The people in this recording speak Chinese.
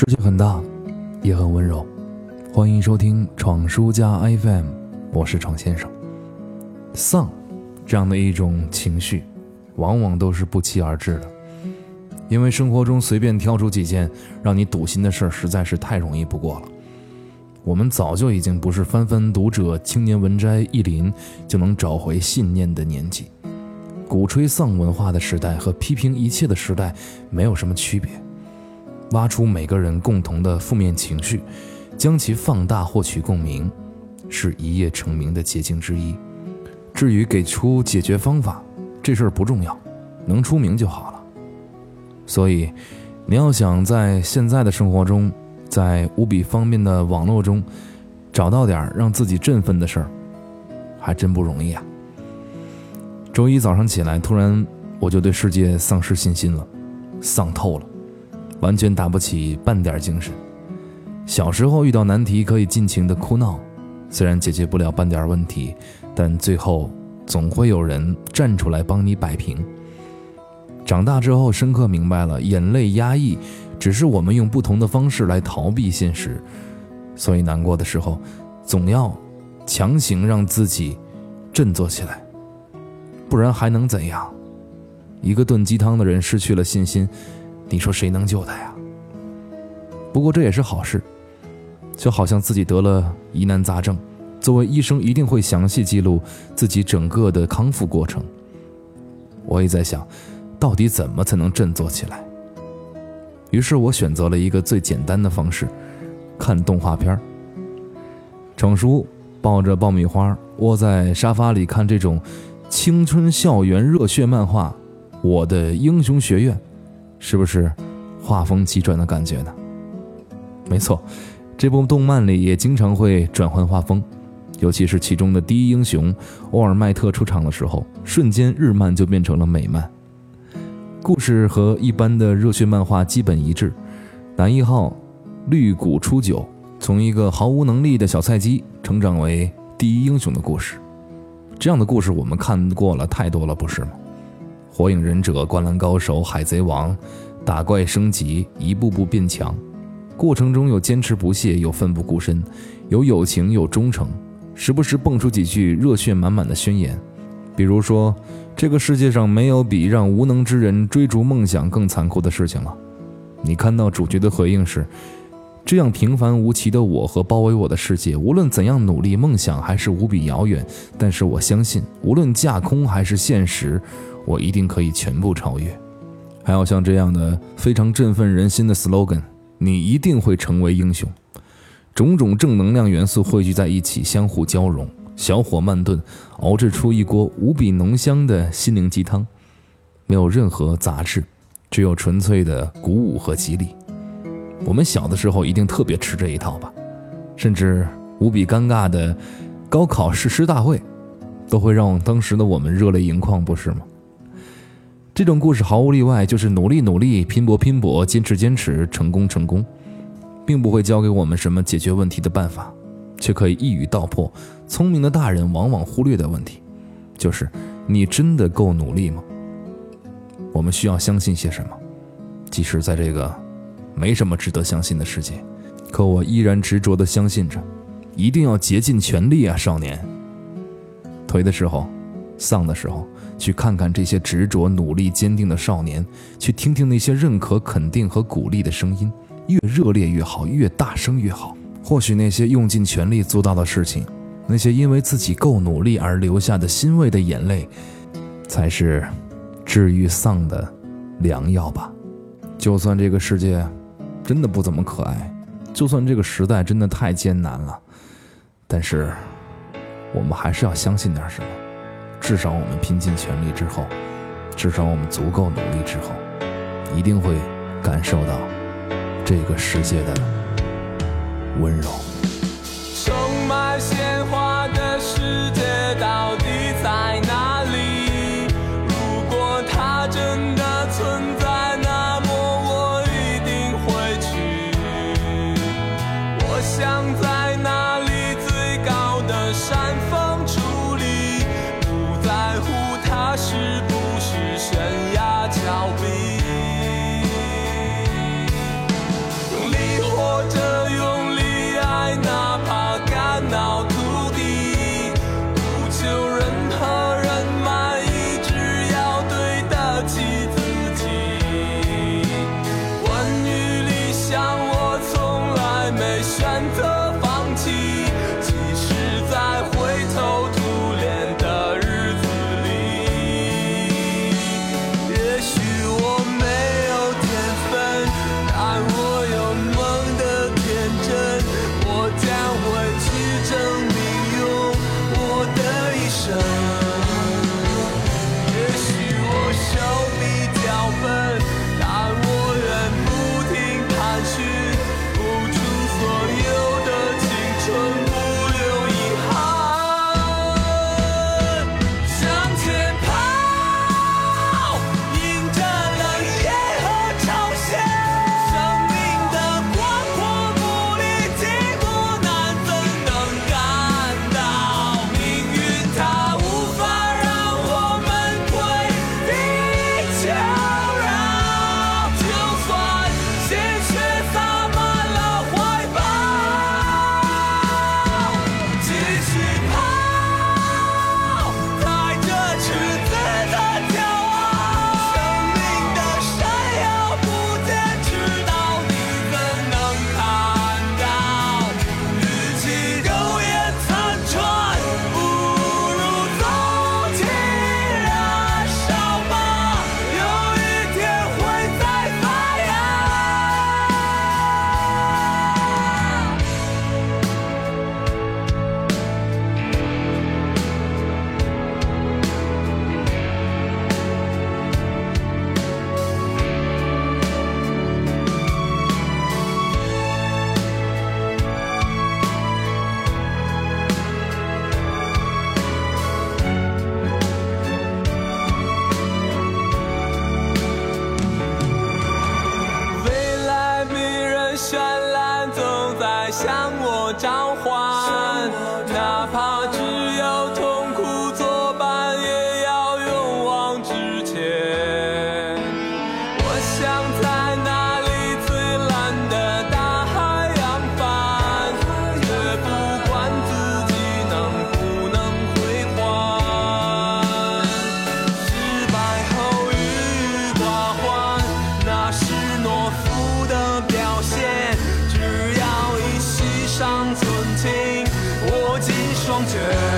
世界很大，也很温柔。欢迎收听闯书家 FM，我是闯先生。丧，这样的一种情绪，往往都是不期而至的。因为生活中随便挑出几件让你堵心的事儿，实在是太容易不过了。我们早就已经不是翻翻读者、青年文摘一林就能找回信念的年纪。鼓吹丧文化的时代和批评一切的时代没有什么区别。挖出每个人共同的负面情绪，将其放大获取共鸣，是一夜成名的捷径之一。至于给出解决方法，这事儿不重要，能出名就好了。所以，你要想在现在的生活中，在无比方便的网络中，找到点让自己振奋的事儿，还真不容易啊。周一早上起来，突然我就对世界丧失信心了，丧透了。完全打不起半点精神。小时候遇到难题可以尽情的哭闹，虽然解决不了半点问题，但最后总会有人站出来帮你摆平。长大之后深刻明白了，眼泪压抑只是我们用不同的方式来逃避现实，所以难过的时候总要强行让自己振作起来，不然还能怎样？一个炖鸡汤的人失去了信心。你说谁能救他呀？不过这也是好事，就好像自己得了疑难杂症，作为医生一定会详细记录自己整个的康复过程。我也在想，到底怎么才能振作起来？于是我选择了一个最简单的方式，看动画片儿。程叔抱着爆米花窝在沙发里看这种青春校园热血漫画《我的英雄学院》。是不是画风急转的感觉呢？没错，这部动漫里也经常会转换画风，尤其是其中的第一英雄欧尔麦特出场的时候，瞬间日漫就变成了美漫。故事和一般的热血漫画基本一致，男一号绿谷初九从一个毫无能力的小菜鸡成长为第一英雄的故事。这样的故事我们看过了太多了，不是吗？火影忍者、灌篮高手、海贼王，打怪升级，一步步变强，过程中有坚持不懈，有奋不顾身，有友情，有忠诚，时不时蹦出几句热血满满的宣言，比如说：“这个世界上没有比让无能之人追逐梦想更残酷的事情了。”你看到主角的回应是：“这样平凡无奇的我和包围我的世界，无论怎样努力，梦想还是无比遥远。但是我相信，无论架空还是现实。”我一定可以全部超越，还有像这样的非常振奋人心的 slogan，你一定会成为英雄。种种正能量元素汇聚在一起，相互交融，小火慢炖，熬制出一锅无比浓香的心灵鸡汤。没有任何杂质，只有纯粹的鼓舞和激励。我们小的时候一定特别吃这一套吧，甚至无比尴尬的高考誓师大会，都会让当时的我们热泪盈眶，不是吗？这种故事毫无例外，就是努力努力，拼搏拼搏，坚持坚持，成功成功，并不会教给我们什么解决问题的办法，却可以一语道破。聪明的大人往往忽略的问题，就是你真的够努力吗？我们需要相信些什么？即使在这个没什么值得相信的世界，可我依然执着地相信着，一定要竭尽全力啊，少年！颓的时候，丧的时候。去看看这些执着、努力、坚定的少年，去听听那些认可、肯定和鼓励的声音，越热烈越好，越大声越好。或许那些用尽全力做到的事情，那些因为自己够努力而流下的欣慰的眼泪，才是治愈丧的良药吧。就算这个世界真的不怎么可爱，就算这个时代真的太艰难了，但是我们还是要相信点什么。至少我们拼尽全力之后，至少我们足够努力之后，一定会感受到这个世界的温柔。充满鲜花的世界到 soldier.